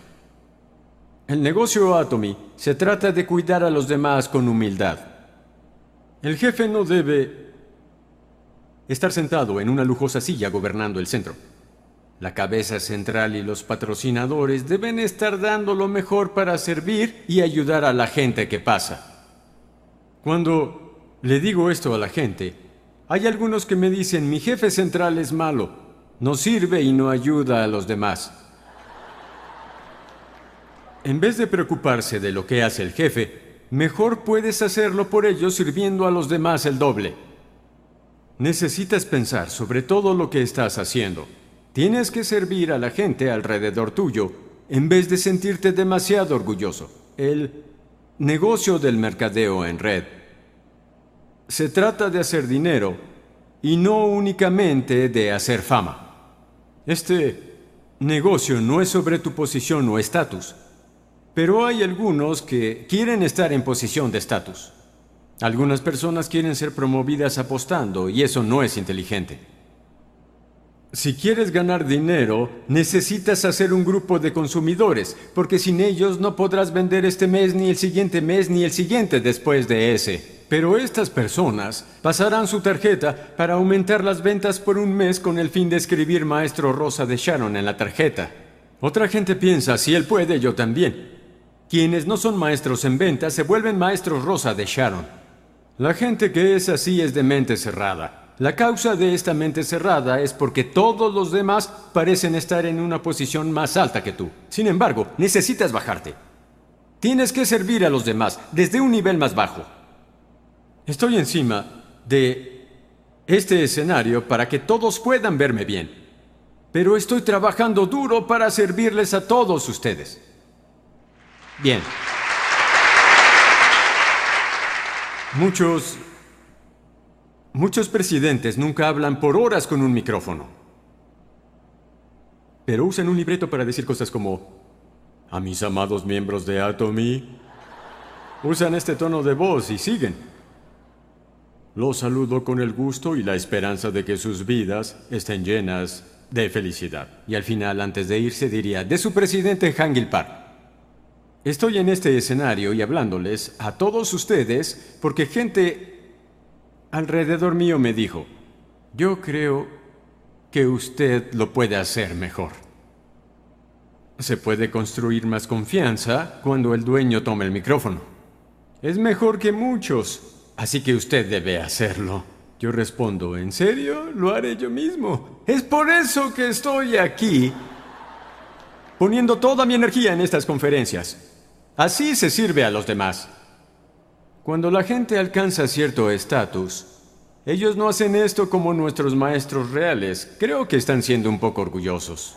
El negocio Atomy se trata de cuidar a los demás con humildad. El jefe no debe estar sentado en una lujosa silla gobernando el centro. La cabeza central y los patrocinadores deben estar dando lo mejor para servir y ayudar a la gente que pasa. Cuando le digo esto a la gente. Hay algunos que me dicen, mi jefe central es malo, no sirve y no ayuda a los demás. En vez de preocuparse de lo que hace el jefe, mejor puedes hacerlo por ellos sirviendo a los demás el doble. Necesitas pensar sobre todo lo que estás haciendo. Tienes que servir a la gente alrededor tuyo en vez de sentirte demasiado orgulloso. El negocio del mercadeo en red se trata de hacer dinero y no únicamente de hacer fama. Este negocio no es sobre tu posición o estatus, pero hay algunos que quieren estar en posición de estatus. Algunas personas quieren ser promovidas apostando y eso no es inteligente. Si quieres ganar dinero, necesitas hacer un grupo de consumidores, porque sin ellos no podrás vender este mes, ni el siguiente mes, ni el siguiente después de ese. Pero estas personas pasarán su tarjeta para aumentar las ventas por un mes con el fin de escribir Maestro Rosa de Sharon en la tarjeta. Otra gente piensa, si él puede, yo también. Quienes no son maestros en ventas se vuelven maestros Rosa de Sharon. La gente que es así es de mente cerrada. La causa de esta mente cerrada es porque todos los demás parecen estar en una posición más alta que tú. Sin embargo, necesitas bajarte. Tienes que servir a los demás desde un nivel más bajo. Estoy encima de este escenario para que todos puedan verme bien, pero estoy trabajando duro para servirles a todos ustedes. Bien. Muchos... Muchos presidentes nunca hablan por horas con un micrófono. Pero usan un libreto para decir cosas como, a mis amados miembros de Atomy, usan este tono de voz y siguen. Los saludo con el gusto y la esperanza de que sus vidas estén llenas de felicidad. Y al final, antes de irse, diría, de su presidente Hangil Park. Estoy en este escenario y hablándoles a todos ustedes porque gente alrededor mío me dijo, yo creo que usted lo puede hacer mejor. Se puede construir más confianza cuando el dueño toma el micrófono. Es mejor que muchos, así que usted debe hacerlo. Yo respondo, ¿en serio? Lo haré yo mismo. Es por eso que estoy aquí, poniendo toda mi energía en estas conferencias. Así se sirve a los demás. Cuando la gente alcanza cierto estatus, ellos no hacen esto como nuestros maestros reales. Creo que están siendo un poco orgullosos.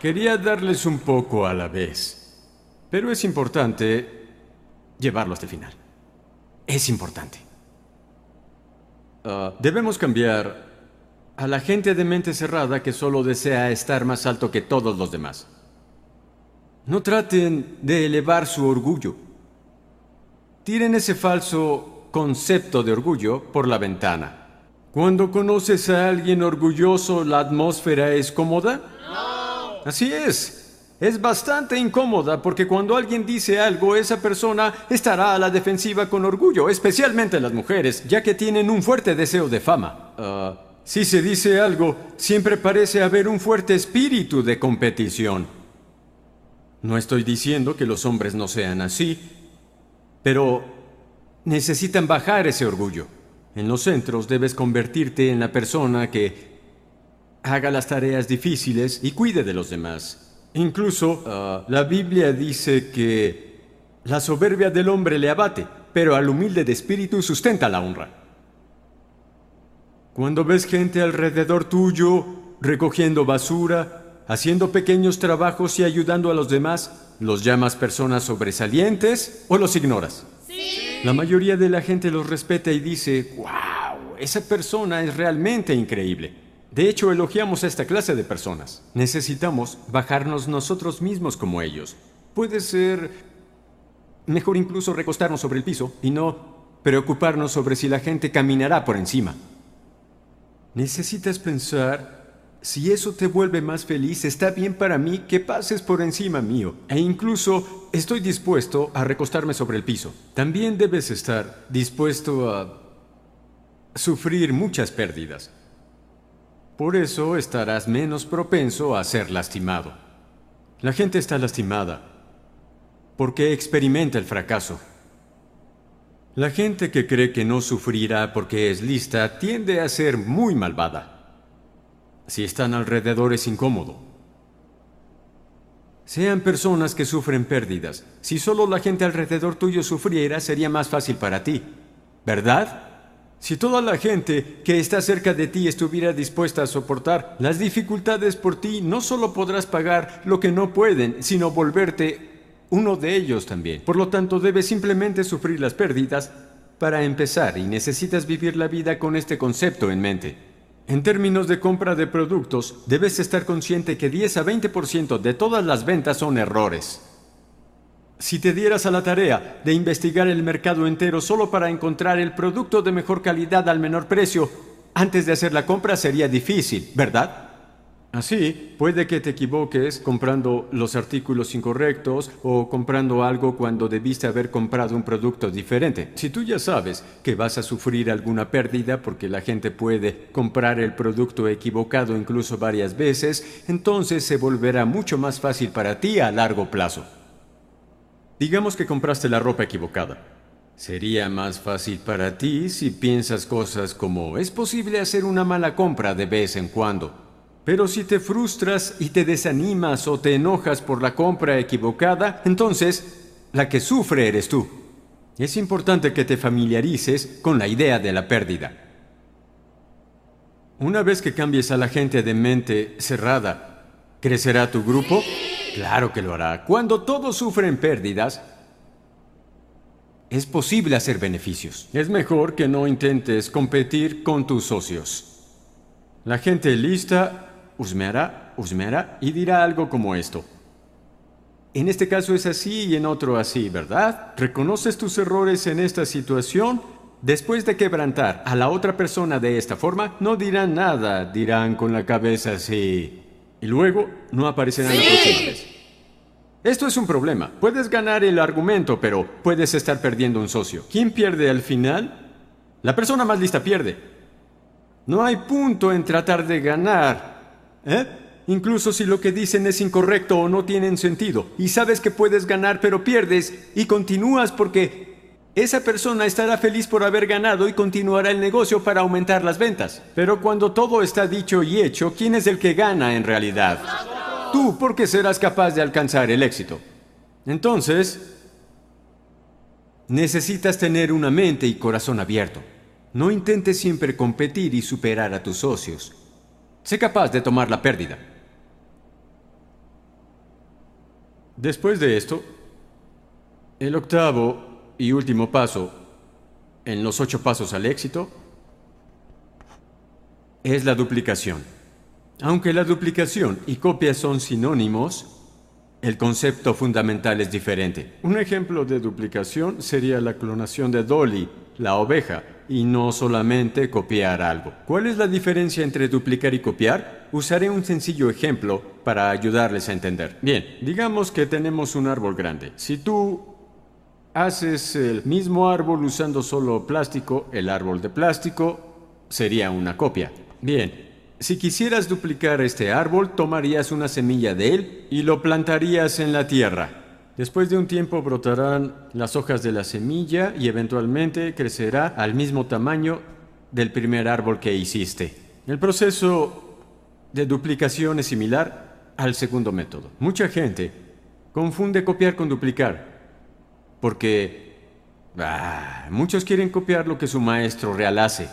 Quería darles un poco a la vez, pero es importante llevarlo hasta el final. Es importante. Ah, debemos cambiar a la gente de mente cerrada que solo desea estar más alto que todos los demás. No traten de elevar su orgullo. Tiren ese falso concepto de orgullo por la ventana. Cuando conoces a alguien orgulloso, ¿la atmósfera es cómoda? No. Así es. Es bastante incómoda porque cuando alguien dice algo, esa persona estará a la defensiva con orgullo, especialmente las mujeres, ya que tienen un fuerte deseo de fama. Ah, si se dice algo, siempre parece haber un fuerte espíritu de competición. No estoy diciendo que los hombres no sean así, pero necesitan bajar ese orgullo. En los centros debes convertirte en la persona que haga las tareas difíciles y cuide de los demás. Incluso ah, la Biblia dice que la soberbia del hombre le abate, pero al humilde de espíritu sustenta la honra. Cuando ves gente alrededor tuyo recogiendo basura, haciendo pequeños trabajos y ayudando a los demás, ¿los llamas personas sobresalientes o los ignoras? Sí. La mayoría de la gente los respeta y dice, wow, esa persona es realmente increíble. De hecho, elogiamos a esta clase de personas. Necesitamos bajarnos nosotros mismos como ellos. Puede ser mejor incluso recostarnos sobre el piso y no preocuparnos sobre si la gente caminará por encima. Necesitas pensar si eso te vuelve más feliz, está bien para mí que pases por encima mío. E incluso estoy dispuesto a recostarme sobre el piso. También debes estar dispuesto a sufrir muchas pérdidas. Por eso estarás menos propenso a ser lastimado. La gente está lastimada porque experimenta el fracaso. La gente que cree que no sufrirá porque es lista tiende a ser muy malvada. Si están alrededor es incómodo. Sean personas que sufren pérdidas. Si solo la gente alrededor tuyo sufriera, sería más fácil para ti. ¿Verdad? Si toda la gente que está cerca de ti estuviera dispuesta a soportar las dificultades por ti, no solo podrás pagar lo que no pueden, sino volverte uno de ellos también. Por lo tanto, debes simplemente sufrir las pérdidas para empezar y necesitas vivir la vida con este concepto en mente. En términos de compra de productos, debes estar consciente que 10 a 20% de todas las ventas son errores. Si te dieras a la tarea de investigar el mercado entero solo para encontrar el producto de mejor calidad al menor precio, antes de hacer la compra sería difícil, ¿verdad? Así, puede que te equivoques comprando los artículos incorrectos o comprando algo cuando debiste haber comprado un producto diferente. Si tú ya sabes que vas a sufrir alguna pérdida porque la gente puede comprar el producto equivocado incluso varias veces, entonces se volverá mucho más fácil para ti a largo plazo. Digamos que compraste la ropa equivocada. Sería más fácil para ti si piensas cosas como es posible hacer una mala compra de vez en cuando Pero si te frustras y te desanimas o te enojas por la compra equivocada, entonces la que sufre eres tú. Es importante que te familiarices con la idea de la pérdida. Una vez que cambies a la gente de mente cerrada, ¿crecerá tu grupo? Claro que lo hará. Cuando todos sufren pérdidas, es posible hacer beneficios. Es mejor que no intentes competir con tus socios. La gente lista husmeará, husmeará y dirá algo como esto. En este caso es así y en otro así, ¿verdad? ¿Reconoces tus errores en esta situación? Después de quebrantar a la otra persona de esta forma, no dirán nada, dirán con la cabeza así. Y luego no aparecerán próxima vez. Esto es un problema. Puedes ganar el argumento, pero puedes estar perdiendo un socio. ¿Quién pierde al final? La persona más lista pierde. No hay punto en tratar de ganar. ¿Eh? Incluso si lo que dicen es incorrecto o no tienen sentido, y sabes que puedes ganar pero pierdes, y continúas porque esa persona estará feliz por haber ganado y continuará el negocio para aumentar las ventas. Pero cuando todo está dicho y hecho, ¿quién es el que gana en realidad? Tú, porque serás capaz de alcanzar el éxito. Entonces, necesitas tener una mente y corazón abierto. No intentes siempre competir y superar a tus socios. Sé capaz de tomar la pérdida. Después de esto, el octavo y último paso en los ocho pasos al éxito es la duplicación. Aunque la duplicación y copia son sinónimos, el concepto fundamental es diferente. Un ejemplo de duplicación sería la clonación de Dolly, la oveja, y no solamente copiar algo. ¿Cuál es la diferencia entre duplicar y copiar? Usaré un sencillo ejemplo para ayudarles a entender. Bien, digamos que tenemos un árbol grande. Si tú haces el mismo árbol usando solo plástico, el árbol de plástico sería una copia. Bien, si quisieras duplicar este árbol, tomarías una semilla de él y lo plantarías en la tierra. Después de un tiempo brotarán las hojas de la semilla y eventualmente crecerá al mismo tamaño del primer árbol que hiciste. El proceso de duplicación es similar al segundo método. Mucha gente confunde copiar con duplicar, porque ah, muchos quieren copiar lo que su maestro real hace.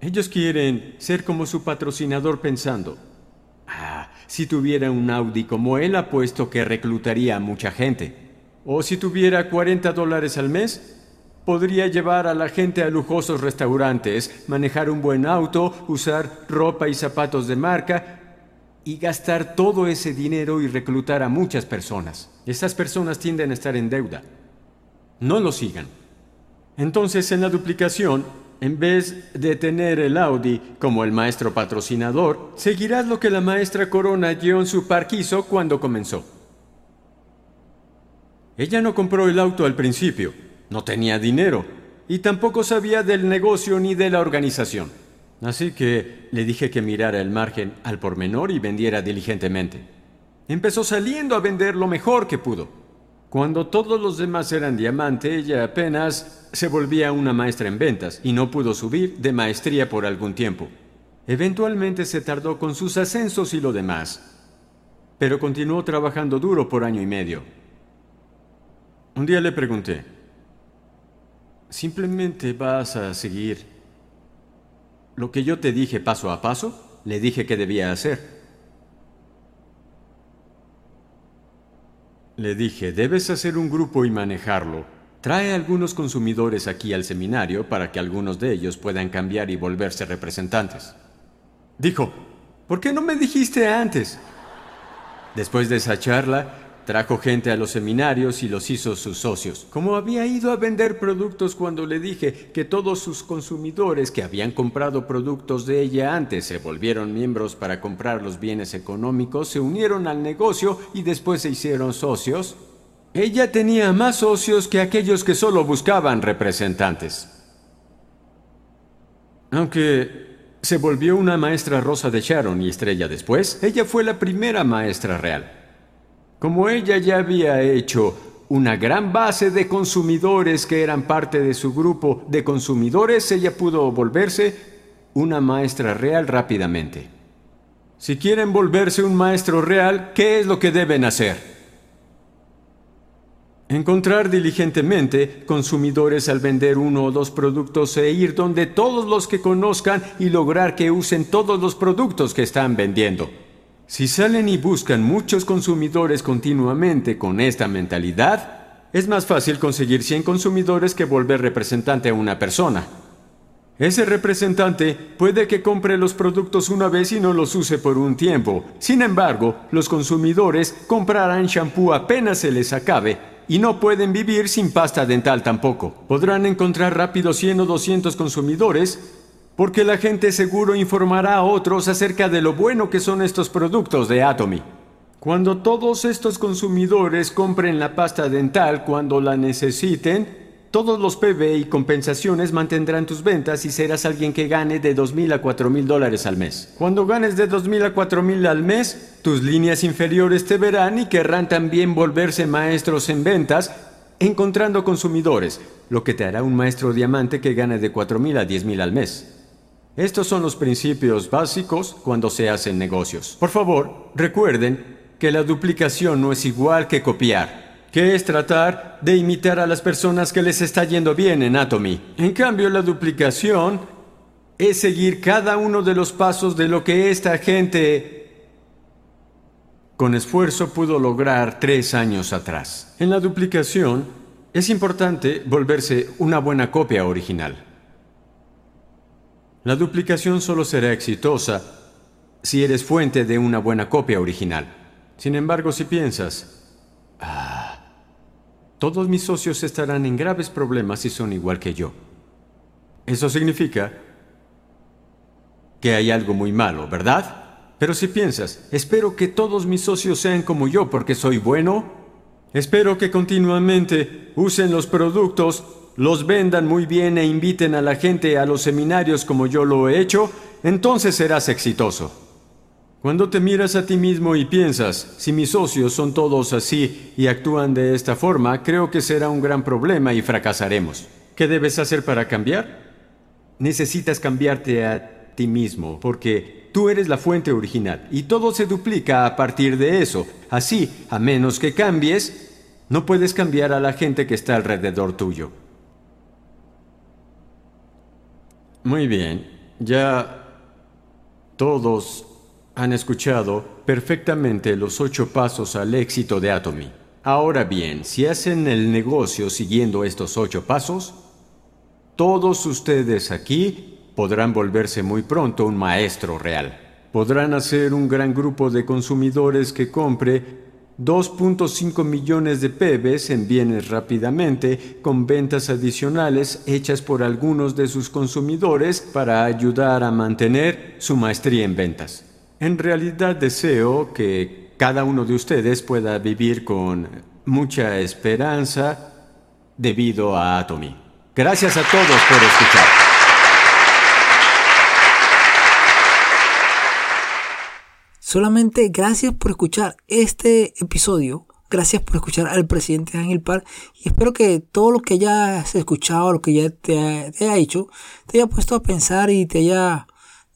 Ellos quieren ser como su patrocinador pensando, si tuviera un Audi como él, apuesto que reclutaría a mucha gente. O si tuviera 40 dólares al mes, podría llevar a la gente a lujosos restaurantes, manejar un buen auto, usar ropa y zapatos de marca y gastar todo ese dinero y reclutar a muchas personas. Esas personas tienden a estar en deuda. No lo sigan. Entonces, en la duplicación, en vez de tener el Audi como el maestro patrocinador, seguirás lo que la maestra Corona dio su par quiso cuando comenzó. Ella no compró el auto al principio, no tenía dinero y tampoco sabía del negocio ni de la organización. Así que le dije que mirara el margen al por menor y vendiera diligentemente. Empezó saliendo a vender lo mejor que pudo. Cuando todos los demás eran diamante, ella apenas se volvía una maestra en ventas y no pudo subir de maestría por algún tiempo. Eventualmente se tardó con sus ascensos y lo demás, pero continuó trabajando duro por año y medio. Un día le pregunté, ¿simplemente vas a seguir lo que yo te dije paso a paso? Le dije que debía hacer. Le dije, debes hacer un grupo y manejarlo. Trae algunos consumidores aquí al seminario para que algunos de ellos puedan cambiar y volverse representantes. Dijo, ¿por qué no me dijiste antes? Después de esa charla, Trajo gente a los seminarios y los hizo sus socios. Como había ido a vender productos cuando le dije que todos sus consumidores que habían comprado productos de ella antes se volvieron miembros para comprar los bienes económicos, se unieron al negocio y después se hicieron socios, ella tenía más socios que aquellos que solo buscaban representantes. Aunque se volvió una maestra rosa de Sharon y estrella después, ella fue la primera maestra real. Como ella ya había hecho una gran base de consumidores que eran parte de su grupo de consumidores, ella pudo volverse una maestra real rápidamente. Si quieren volverse un maestro real, ¿qué es lo que deben hacer? Encontrar diligentemente consumidores al vender uno o dos productos e ir donde todos los que conozcan y lograr que usen todos los productos que están vendiendo. Si salen y buscan muchos consumidores continuamente con esta mentalidad, es más fácil conseguir 100 consumidores que volver representante a una persona. Ese representante puede que compre los productos una vez y no los use por un tiempo. Sin embargo, los consumidores comprarán shampoo apenas se les acabe y no pueden vivir sin pasta dental tampoco. Podrán encontrar rápido 100 o 200 consumidores porque la gente seguro informará a otros acerca de lo bueno que son estos productos de Atomy. Cuando todos estos consumidores compren la pasta dental cuando la necesiten, todos los PB y compensaciones mantendrán tus ventas y serás alguien que gane de 2.000 a 4.000 dólares al mes. Cuando ganes de 2.000 a 4.000 al mes, tus líneas inferiores te verán y querrán también volverse maestros en ventas, encontrando consumidores, lo que te hará un maestro diamante que gane de 4.000 a 10.000 al mes. Estos son los principios básicos cuando se hacen negocios. Por favor, recuerden que la duplicación no es igual que copiar que es tratar de imitar a las personas que les está yendo bien en Atomy. En cambio, la duplicación es seguir cada uno de los pasos de lo que esta gente con esfuerzo pudo lograr tres años atrás. En la duplicación es importante volverse una buena copia original. La duplicación solo será exitosa si eres fuente de una buena copia original. Sin embargo, si piensas, ah, todos mis socios estarán en graves problemas si son igual que yo. Eso significa que hay algo muy malo, ¿verdad? Pero si piensas, espero que todos mis socios sean como yo porque soy bueno, espero que continuamente usen los productos, los vendan muy bien e inviten a la gente a los seminarios como yo lo he hecho, entonces serás exitoso. Cuando te miras a ti mismo y piensas, si mis socios son todos así y actúan de esta forma, creo que será un gran problema y fracasaremos. ¿Qué debes hacer para cambiar? Necesitas cambiarte a ti mismo, porque tú eres la fuente original y todo se duplica a partir de eso. Así, a menos que cambies, no puedes cambiar a la gente que está alrededor tuyo. Muy bien, ya todos han escuchado perfectamente los ocho pasos al éxito de Atomy. Ahora bien, si hacen el negocio siguiendo estos ocho pasos, todos ustedes aquí podrán volverse muy pronto un maestro real. Podrán hacer un gran grupo de consumidores que compre 2.5 millones de pebes en bienes rápidamente con ventas adicionales hechas por algunos de sus consumidores para ayudar a mantener su maestría en ventas. En realidad deseo que cada uno de ustedes pueda vivir con mucha esperanza debido a Atomy. Gracias a todos por escuchar. Solamente gracias por escuchar este episodio. Gracias por escuchar al presidente Ángel Par y espero que todo lo que hayas escuchado, lo que ya te, te haya hecho, te haya puesto a pensar y te haya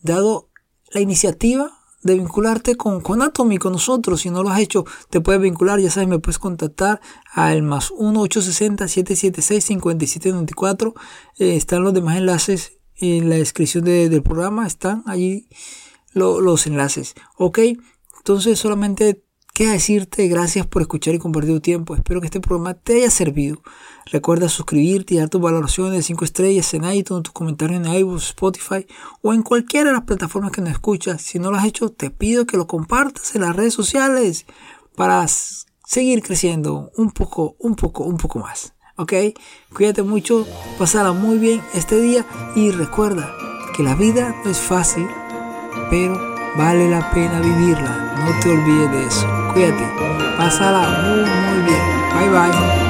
dado la iniciativa de vincularte con, con Atomy, con nosotros. Si no lo has hecho, te puedes vincular, ya sabes, me puedes contactar al más 1-860-776-5794. Eh, están los demás enlaces en la descripción del programa, están allí los enlaces. Ok, entonces solamente queda decirte gracias por escuchar y compartir tu tiempo. Espero que este programa te haya servido. Recuerda suscribirte y dar tus valoraciones de 5 estrellas en iTunes, tus comentarios en iVoox, Spotify o en cualquiera de las plataformas que nos escuchas. Si no lo has hecho, te pido que lo compartas en las redes sociales para seguir creciendo un poco, un poco, un poco más. ¿Ok? Cuídate mucho, pasará muy bien este día y recuerda que la vida no es fácil, pero vale la pena vivirla. No te olvides de eso. Cuídate, pásala muy, muy bien. Bye bye.